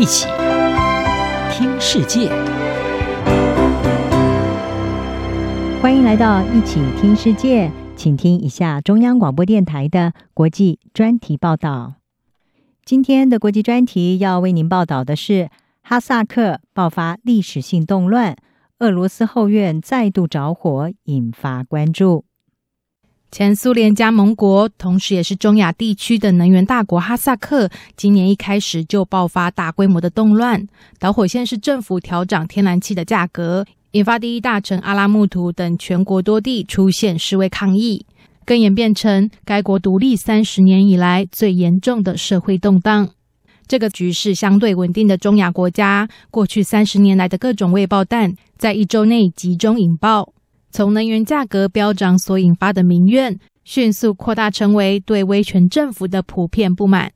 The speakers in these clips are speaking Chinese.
一起听世界，欢迎来到一起听世界，请听一下中央广播电台的国际专题报道。今天的国际专题要为您报道的是哈萨克爆发历史性动乱，俄罗斯后院再度着火，引发关注。前苏联加盟国，同时也是中亚地区的能源大国哈萨克，今年一开始就爆发大规模的动乱。导火线是政府调涨天然气的价格，引发第一大城阿拉木图等全国多地出现示威抗议，更演变成该国独立三十年以来最严重的社会动荡。这个局势相对稳定的中亚国家，过去三十年来的各种未爆弹，在一周内集中引爆。从能源价格飙涨所引发的民怨，迅速扩大成为对威权政府的普遍不满。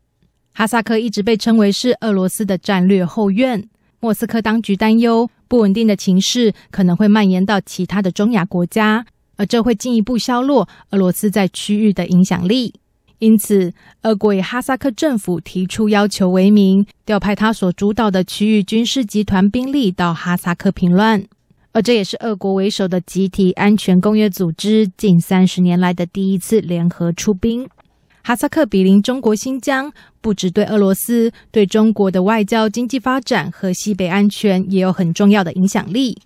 哈萨克一直被称为是俄罗斯的战略后院，莫斯科当局担忧不稳定的情势可能会蔓延到其他的中亚国家，而这会进一步削弱俄罗斯在区域的影响力。因此，俄国以哈萨克政府提出要求为名，调派他所主导的区域军事集团兵力到哈萨克平乱。而这也是俄国为首的集体安全公约组织近三十年来的第一次联合出兵。哈萨克毗邻中国新疆，不只对俄罗斯，对中国的外交、经济发展和西北安全也有很重要的影响力。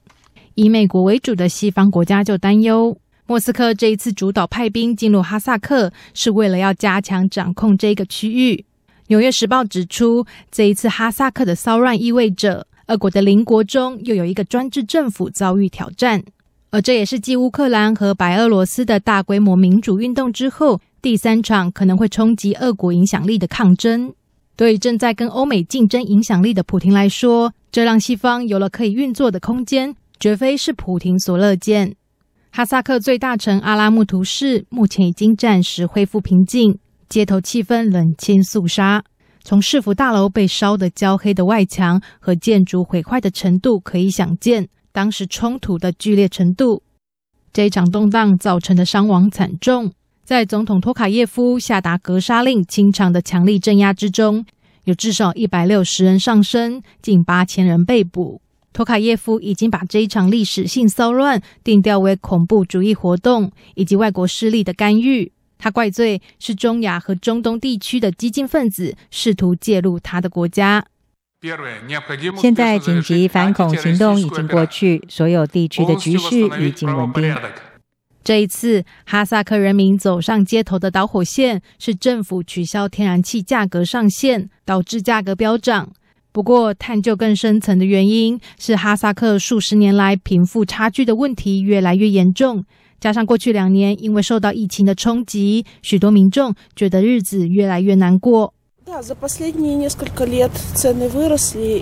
以美国为主的西方国家就担忧，莫斯科这一次主导派兵进入哈萨克，是为了要加强掌控这个区域。纽约时报指出，这一次哈萨克的骚乱意味着。俄国的邻国中又有一个专制政府遭遇挑战，而这也是继乌克兰和白俄罗斯的大规模民主运动之后，第三场可能会冲击俄国影响力的抗争。对于正在跟欧美竞争影响力的普亭来说，这让西方有了可以运作的空间，绝非是普亭所乐见。哈萨克最大城阿拉木图市目前已经暂时恢复平静，街头气氛冷清肃杀。从市府大楼被烧得焦黑的外墙和建筑毁坏的程度，可以想见当时冲突的剧烈程度。这一场动荡造成的伤亡惨重，在总统托卡耶夫下达格杀令清场的强力镇压之中，有至少一百六十人丧生，近八千人被捕。托卡耶夫已经把这一场历史性骚乱定调为恐怖主义活动以及外国势力的干预。他怪罪是中亚和中东地区的激进分子试图介入他的国家。现在紧急反恐行动已经过去，所有地区的局势已经稳定。这一次，哈萨克人民走上街头的导火线是政府取消天然气价格上限，导致价格飙涨。不过，探究更深层的原因是哈萨克数十年来贫富差距的问题越来越严重。加上过去两年因为受到疫情的冲击，许多民众觉得日子越来越难过。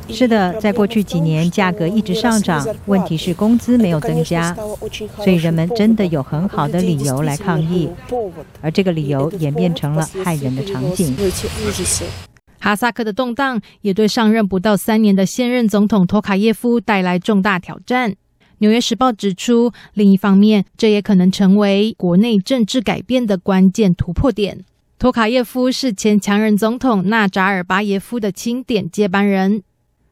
是的，在过去几年价格一直上涨，问题是工资没有增加，所以人们真的有很好的理由来抗议，而这个理由演变成了害人的场景。哈萨克的动荡也对上任不到三年的现任总统托卡耶夫带来重大挑战。《纽约时报》指出，另一方面，这也可能成为国内政治改变的关键突破点。托卡耶夫是前强人总统纳扎尔巴耶夫的钦点接班人。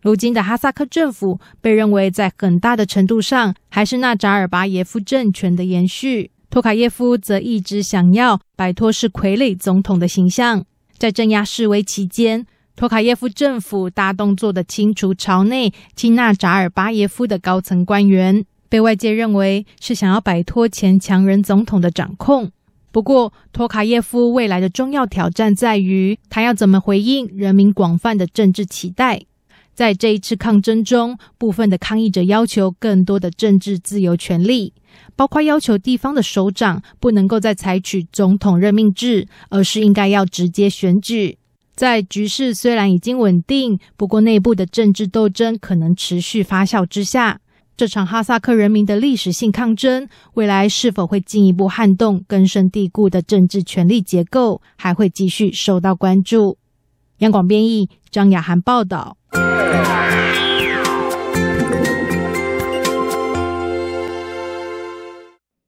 如今的哈萨克政府被认为在很大的程度上还是纳扎尔巴耶夫政权的延续。托卡耶夫则一直想要摆脱是傀儡总统的形象。在镇压示威期间，托卡耶夫政府大动作的清除朝内亲纳扎尔巴耶夫的高层官员，被外界认为是想要摆脱前强人总统的掌控。不过，托卡耶夫未来的重要挑战在于，他要怎么回应人民广泛的政治期待。在这一次抗争中，部分的抗议者要求更多的政治自由权利，包括要求地方的首长不能够再采取总统任命制，而是应该要直接选举。在局势虽然已经稳定，不过内部的政治斗争可能持续发酵之下，这场哈萨克人民的历史性抗争，未来是否会进一步撼动根深蒂固的政治权力结构，还会继续受到关注。央广编译张雅涵报道。